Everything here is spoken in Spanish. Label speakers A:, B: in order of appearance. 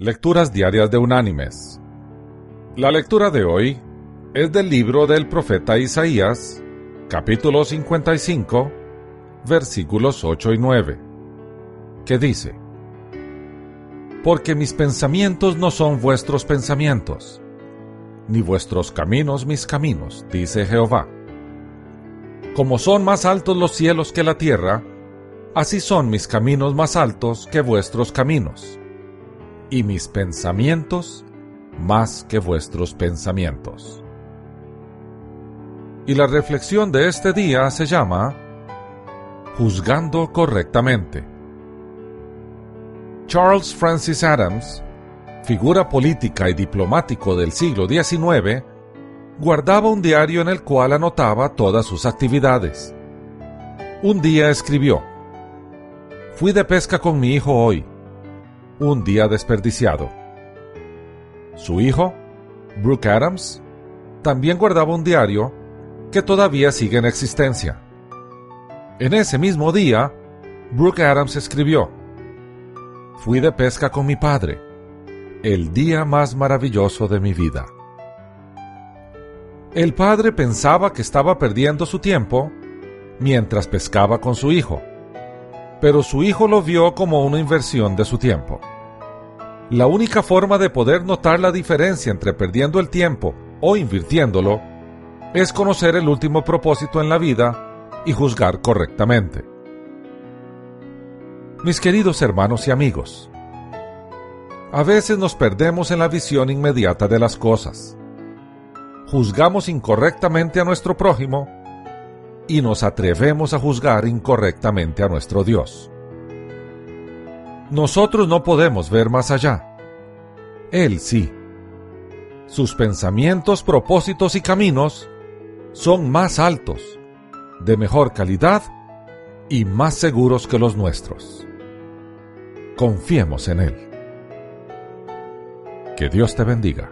A: Lecturas Diarias de Unánimes. La lectura de hoy es del libro del profeta Isaías, capítulo 55, versículos 8 y 9, que dice, Porque mis pensamientos no son vuestros pensamientos, ni vuestros caminos mis caminos, dice Jehová. Como son más altos los cielos que la tierra, así son mis caminos más altos que vuestros caminos, y mis pensamientos más que vuestros pensamientos. Y la reflexión de este día se llama Juzgando correctamente. Charles Francis Adams, figura política y diplomático del siglo XIX, guardaba un diario en el cual anotaba todas sus actividades. Un día escribió, Fui de pesca con mi hijo hoy. Un día desperdiciado. Su hijo, Brooke Adams, también guardaba un diario que todavía sigue en existencia. En ese mismo día, Brooke Adams escribió, Fui de pesca con mi padre, el día más maravilloso de mi vida. El padre pensaba que estaba perdiendo su tiempo mientras pescaba con su hijo pero su hijo lo vio como una inversión de su tiempo. La única forma de poder notar la diferencia entre perdiendo el tiempo o invirtiéndolo es conocer el último propósito en la vida y juzgar correctamente. Mis queridos hermanos y amigos, a veces nos perdemos en la visión inmediata de las cosas. Juzgamos incorrectamente a nuestro prójimo y nos atrevemos a juzgar incorrectamente a nuestro Dios. Nosotros no podemos ver más allá. Él sí. Sus pensamientos, propósitos y caminos son más altos, de mejor calidad y más seguros que los nuestros. Confiemos en Él. Que Dios te bendiga.